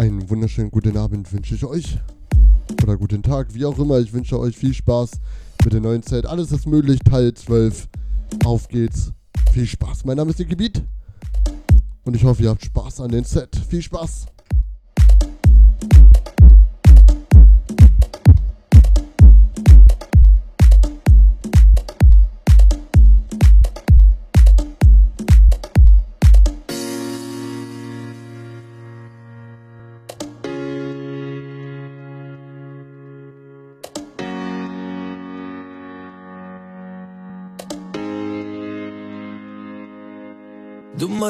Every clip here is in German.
Einen wunderschönen guten Abend wünsche ich euch. Oder guten Tag, wie auch immer. Ich wünsche euch viel Spaß mit der neuen Zeit. Alles ist möglich, Teil 12. Auf geht's. Viel Spaß. Mein Name ist Gebiet. Und ich hoffe, ihr habt Spaß an den Set. Viel Spaß.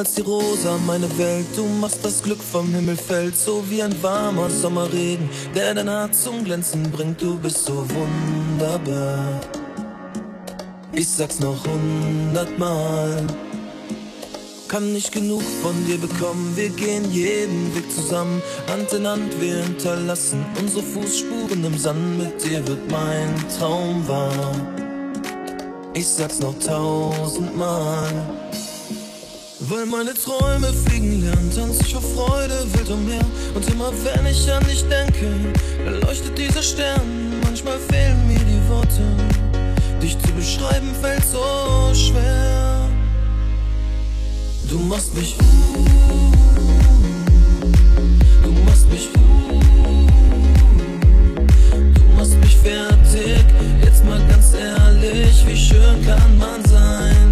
Malst die Rosa, meine Welt, du machst das Glück vom Himmel fällt, so wie ein warmer Sommerregen, der dein Herz zum Glänzen bringt, du bist so wunderbar. Ich sag's noch hundertmal. Kann nicht genug von dir bekommen, wir gehen jeden Weg zusammen, Hand in Hand, wir hinterlassen unsere Fußspuren im Sand, mit dir wird mein Traum wahr. Ich sag's noch tausendmal. Weil meine Träume fliegen lernen, tanz ich vor Freude wild umher. Und immer wenn ich an dich denke, leuchtet dieser Stern. Manchmal fehlen mir die Worte, dich zu beschreiben fällt so schwer. Du machst mich du machst mich du machst mich fertig. Jetzt mal ganz ehrlich, wie schön kann man sein,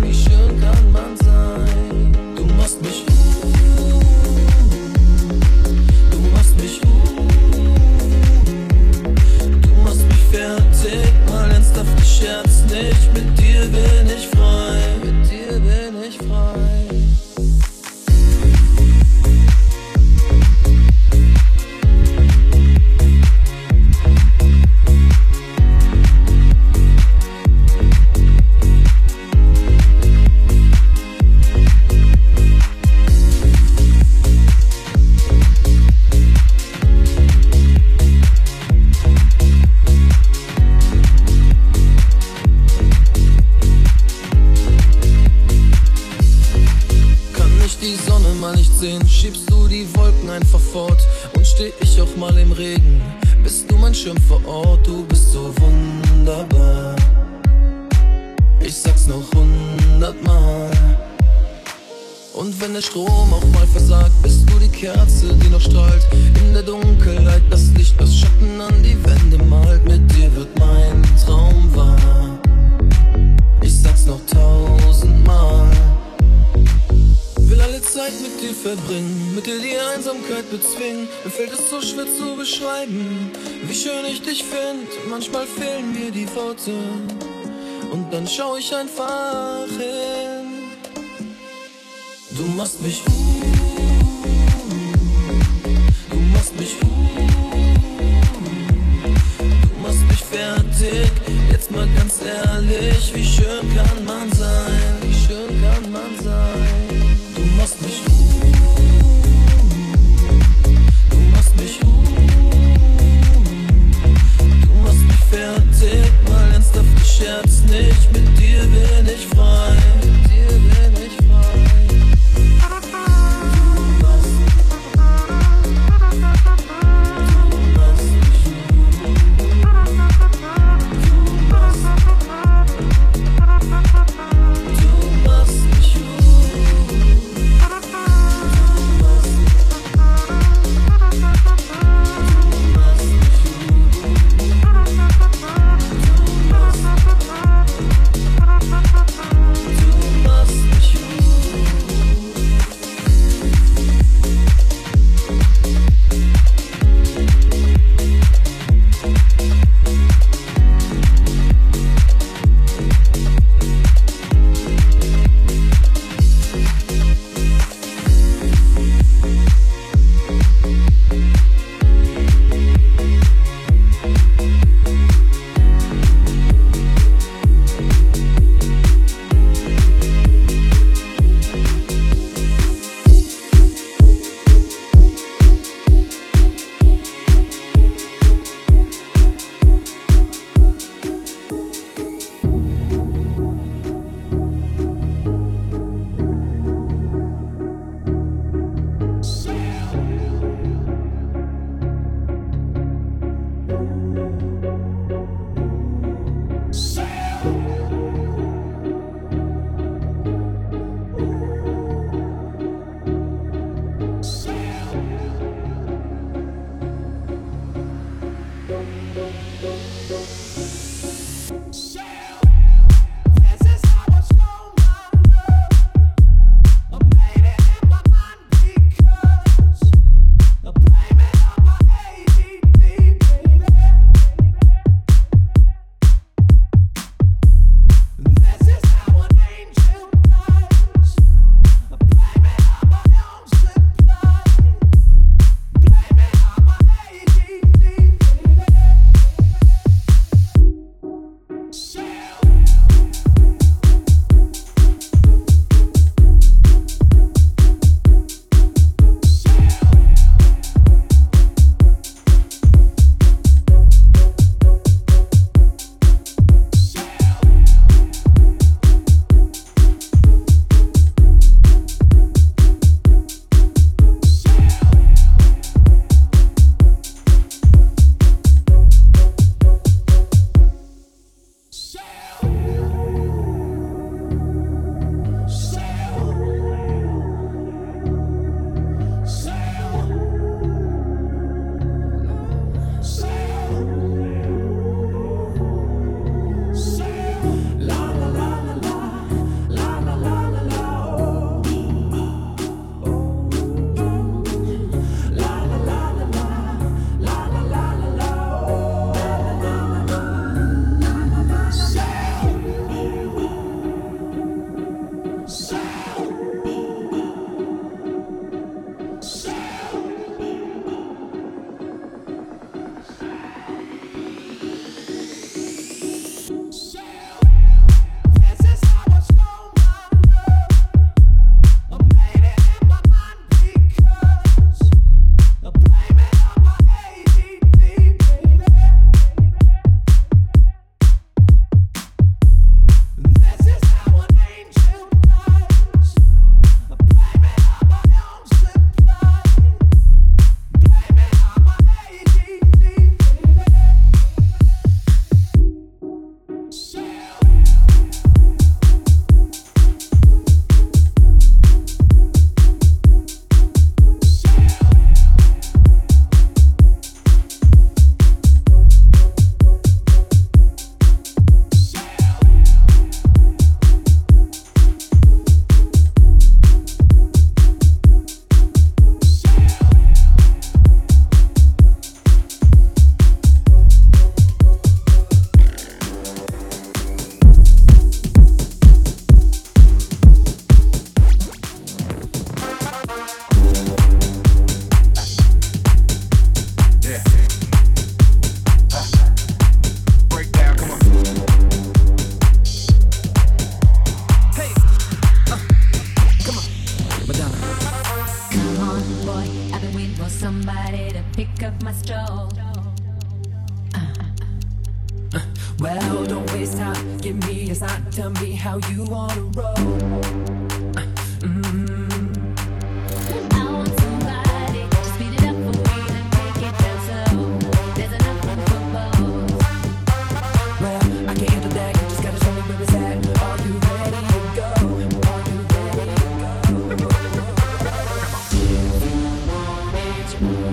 emotions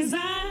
desire.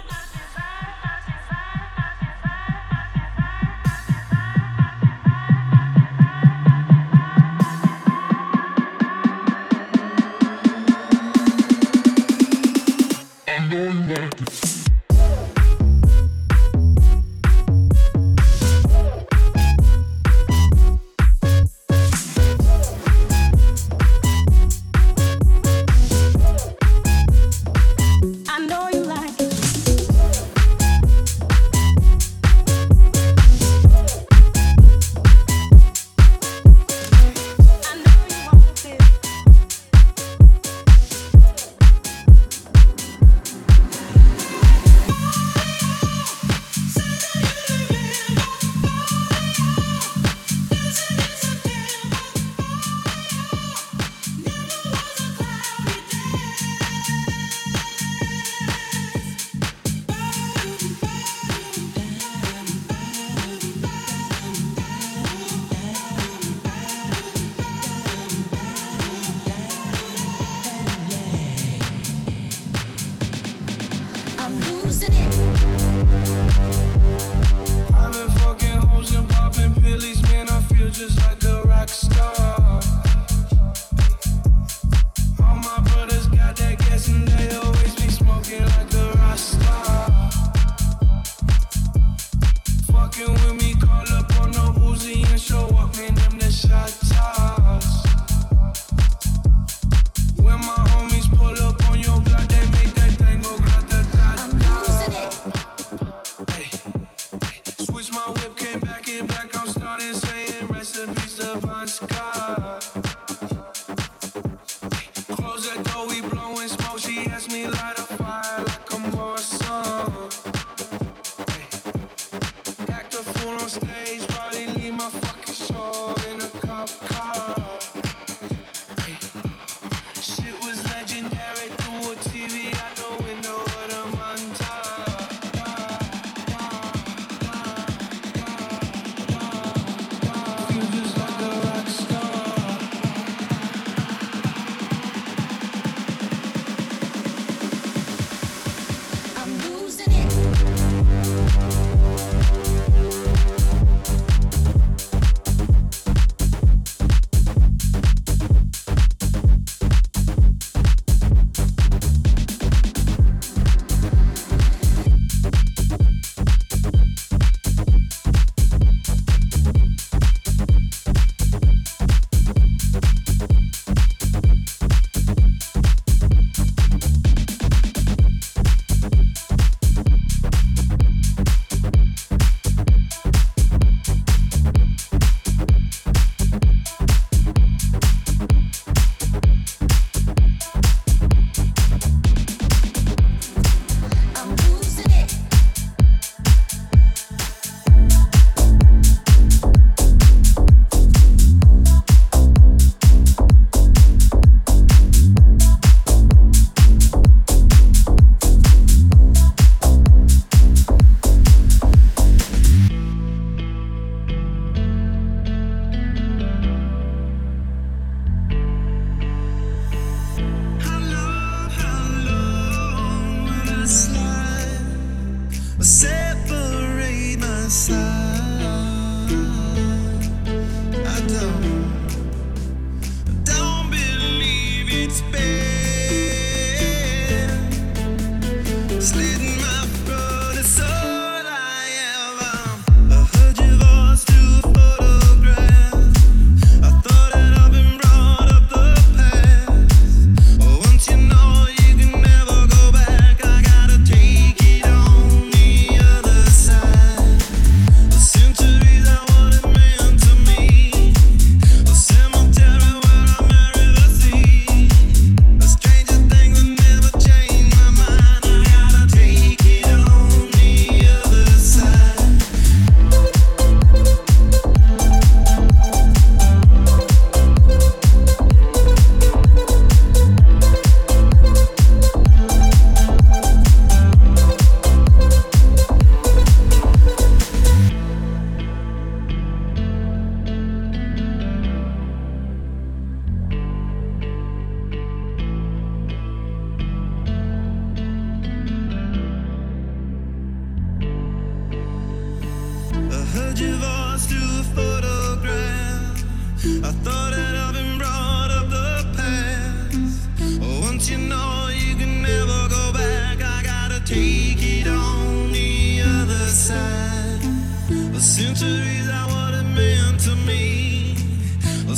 Whip,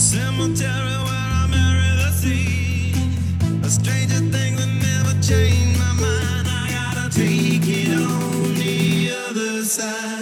cemetery where I marry the sea. A stranger thing that never change my mind. I gotta take it on the other side.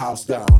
house down.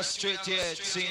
Frustrated, see.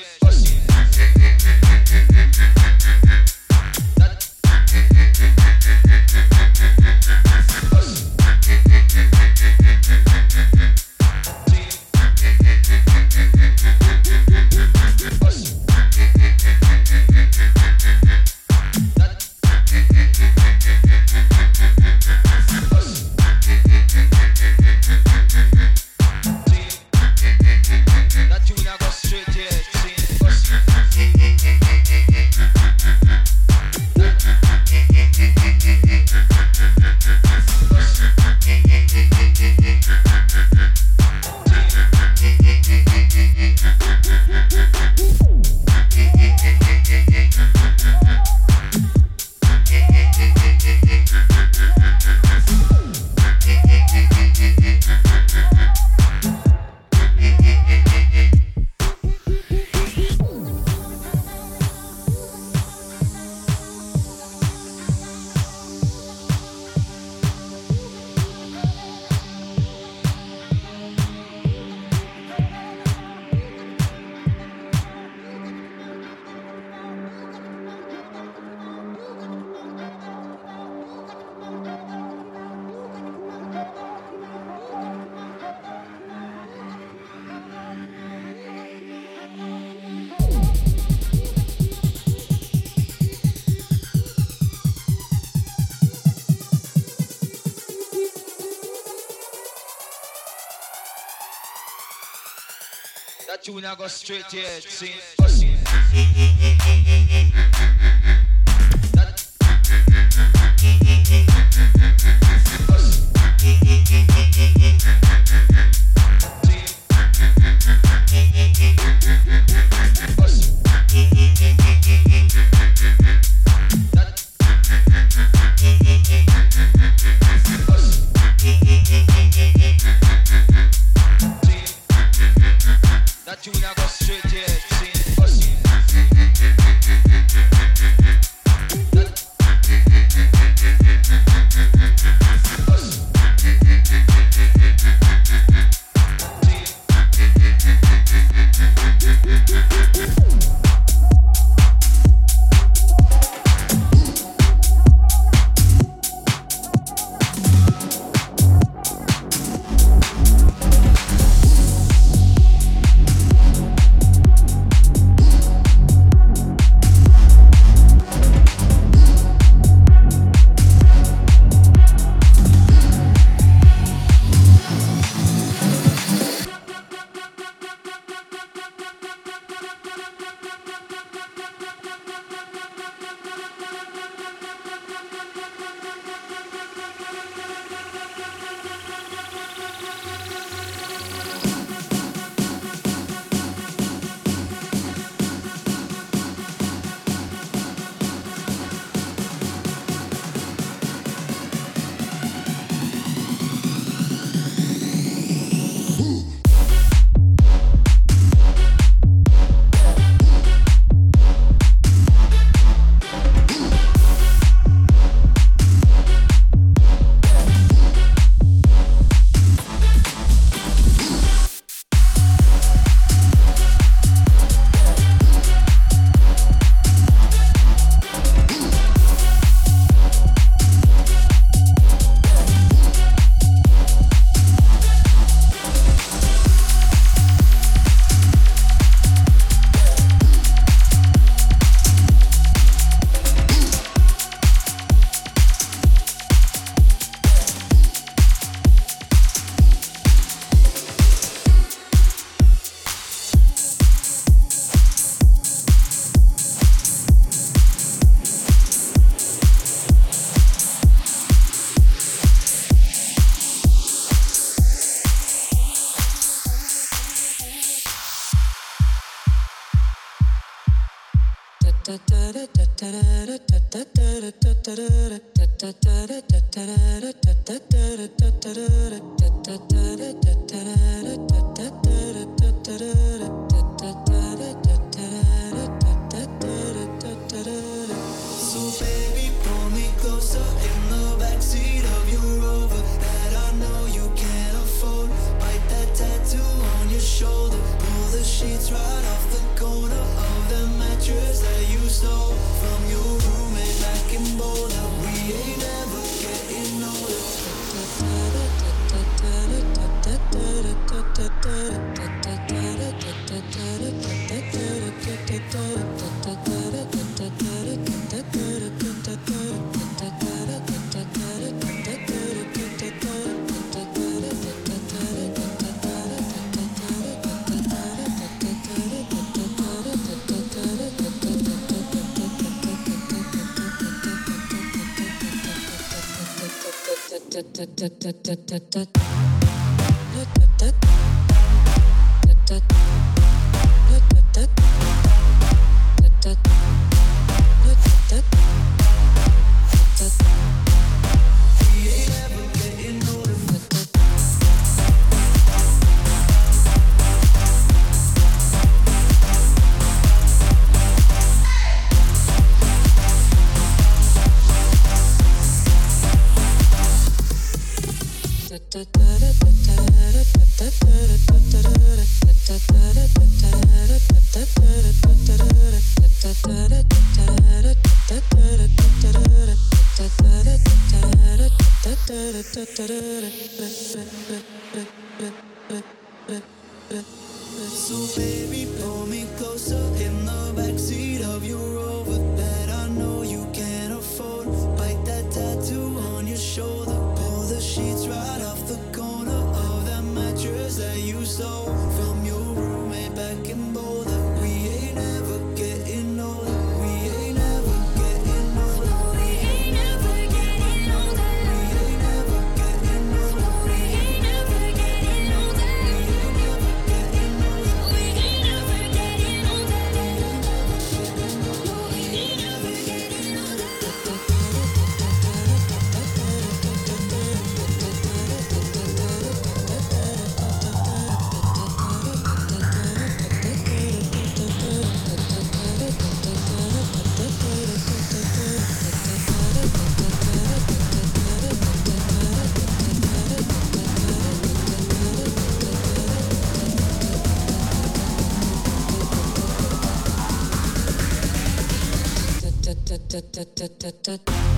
Tune I go straight to. See, da da da da da da da da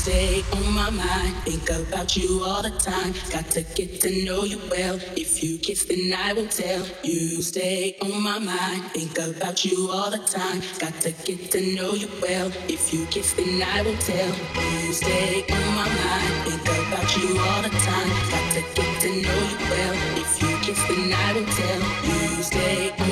stay on my mind. Think about you all the time. Got to get to know you well. If you kiss, then I will tell. You stay on my mind. Think about you all the time. Got to get to know you well. If you kiss, then I will tell. You stay on my mind. Think about you all the time. Got to get to know you well. If you kiss, then I will tell. You stay on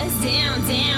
us down, down.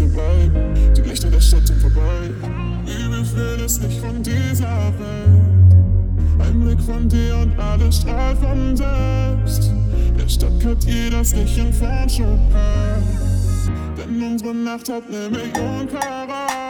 du weit, die Lichter der Stadt sind vorbei. Liebe will es nicht von dieser Welt. Ein Blick von dir und alles strahlt von selbst. Der Stadt gehört ihr das nicht in Forschung Denn unsere Nacht hat eine Million Karat.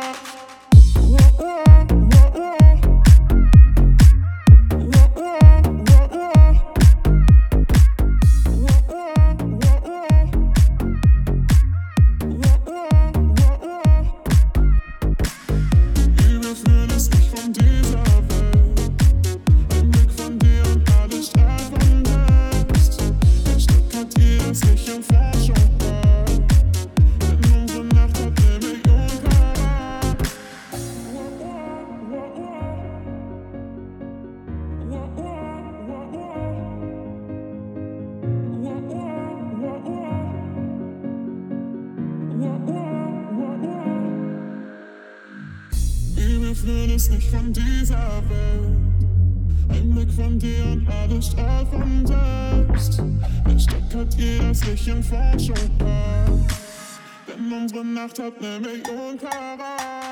Nacht hat nämlich Unkraut.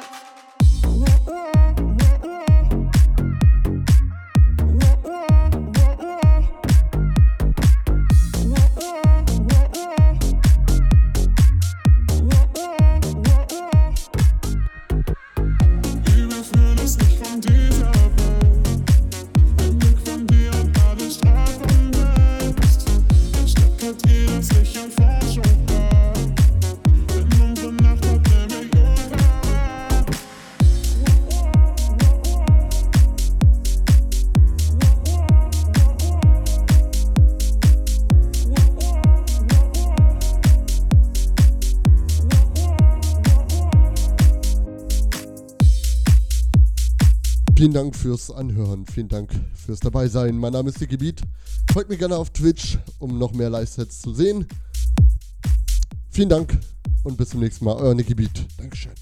fürs Anhören. Vielen Dank fürs Dabeisein. Mein Name ist Dicky Beat. Folgt mir gerne auf Twitch, um noch mehr Live-Sets zu sehen. Vielen Dank und bis zum nächsten Mal. Euer Nicky Beat. Dankeschön.